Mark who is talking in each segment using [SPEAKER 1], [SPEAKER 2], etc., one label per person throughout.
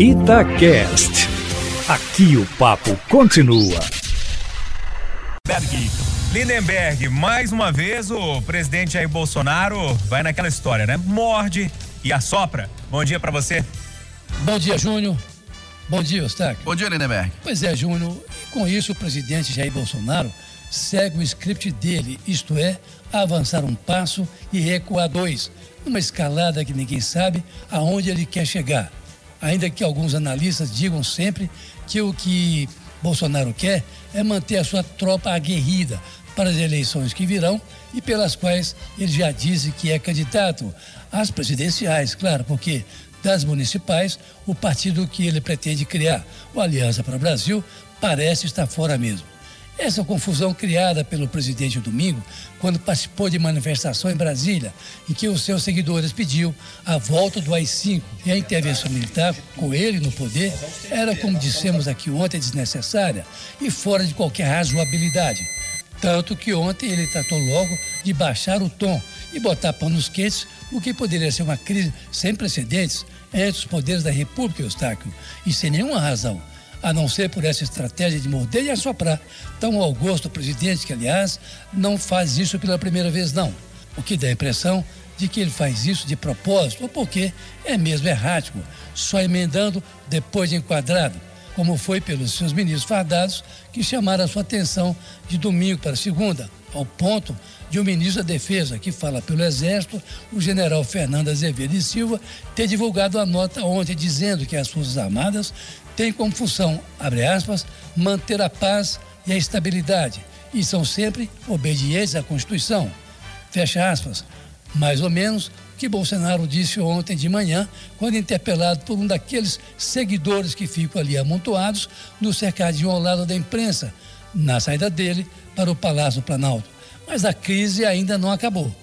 [SPEAKER 1] Itacast. Aqui o papo continua.
[SPEAKER 2] Berg. Lindenberg, mais uma vez o presidente Jair Bolsonaro vai naquela história, né? Morde e assopra. Bom dia para você.
[SPEAKER 3] Bom dia, Júnior. Bom dia, Eustáquio.
[SPEAKER 4] Bom dia, Lindenberg.
[SPEAKER 3] Pois é, Júnior. E com isso, o presidente Jair Bolsonaro segue o script dele, isto é, avançar um passo e recuar dois, numa escalada que ninguém sabe aonde ele quer chegar. Ainda que alguns analistas digam sempre que o que Bolsonaro quer é manter a sua tropa aguerrida para as eleições que virão e pelas quais ele já disse que é candidato às presidenciais, claro, porque das municipais, o partido que ele pretende criar, o Aliança para o Brasil, parece estar fora mesmo. Essa confusão criada pelo presidente domingo, quando participou de manifestação em Brasília, em que os seus seguidores pediu a volta do AI-5 e a intervenção militar com ele no poder, era, como dissemos aqui ontem, desnecessária e fora de qualquer razoabilidade. Tanto que ontem ele tratou logo de baixar o tom e botar panos quentes, o que poderia ser uma crise sem precedentes entre os poderes da República, Eustáquio, e sem nenhuma razão a não ser por essa estratégia de morder e assoprar. Tão ao gosto do presidente, que, aliás, não faz isso pela primeira vez, não. O que dá a impressão de que ele faz isso de propósito ou porque é mesmo errático, só emendando depois de enquadrado, como foi pelos seus ministros fardados que chamaram a sua atenção de domingo para segunda, ao ponto de o um ministro da Defesa, que fala pelo Exército, o general Fernando Azevedo e Silva, ter divulgado a nota ontem dizendo que as Forças Armadas têm como função, abre aspas, manter a paz e a estabilidade e são sempre obedientes à Constituição. Fecha aspas. Mais ou menos que Bolsonaro disse ontem de manhã, quando interpelado por um daqueles seguidores que ficam ali amontoados no cercadinho ao lado da imprensa, na saída dele para o Palácio Planalto. Mas a crise ainda não acabou.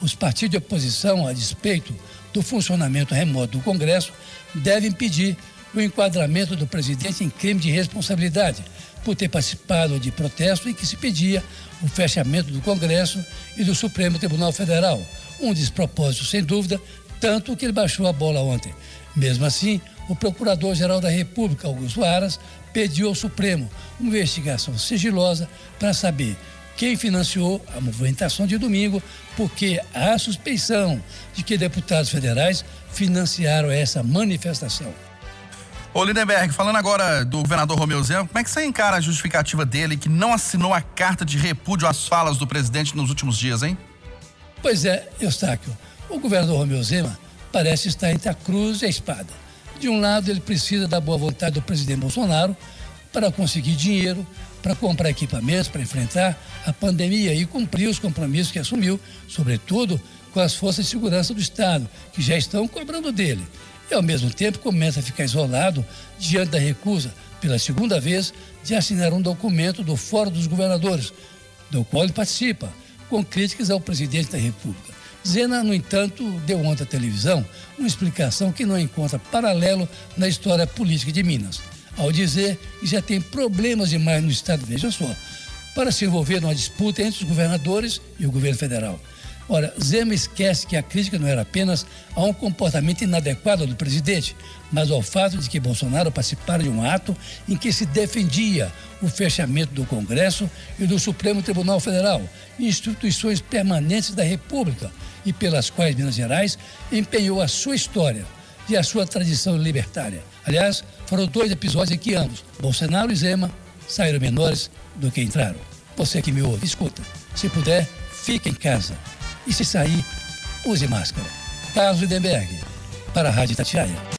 [SPEAKER 3] Os partidos de oposição, a despeito do funcionamento remoto do Congresso, devem pedir o enquadramento do presidente em crime de responsabilidade por ter participado de protesto em que se pedia o fechamento do Congresso e do Supremo Tribunal Federal. Um despropósito, sem dúvida, tanto que ele baixou a bola ontem. Mesmo assim, o Procurador-Geral da República, Augusto Aras, pediu ao Supremo uma investigação sigilosa para saber quem financiou a movimentação de domingo, porque há suspeição de que deputados federais financiaram essa manifestação.
[SPEAKER 4] Ô Lindenberg, falando agora do governador Romeu Zema, como é que você encara a justificativa dele que não assinou a carta de repúdio às falas do presidente nos últimos dias, hein?
[SPEAKER 3] Pois é, Eustáquio, o governador Romeu Zema parece estar entre a cruz e a espada. De um lado, ele precisa da boa vontade do presidente Bolsonaro para conseguir dinheiro, para comprar equipamentos para enfrentar a pandemia e cumprir os compromissos que assumiu, sobretudo com as forças de segurança do Estado, que já estão cobrando dele. E, ao mesmo tempo, começa a ficar isolado diante da recusa, pela segunda vez, de assinar um documento do Fórum dos Governadores, do qual ele participa, com críticas ao presidente da República. Zena, no entanto, deu ontem à televisão uma explicação que não encontra paralelo na história política de Minas ao dizer que já tem problemas demais no Estado, veja só, para se envolver numa disputa entre os governadores e o governo federal. Ora, Zema esquece que a crítica não era apenas a um comportamento inadequado do presidente, mas ao fato de que Bolsonaro participara de um ato em que se defendia o fechamento do Congresso e do Supremo Tribunal Federal, instituições permanentes da República, e pelas quais Minas Gerais empenhou a sua história e a sua tradição libertária. Aliás, foram dois episódios em que ambos, Bolsonaro e Zema, saíram menores do que entraram. Você que me ouve, escuta. Se puder, fique em casa. E se sair, use máscara. Carlos Lindenberg, para a Rádio Tatiaia.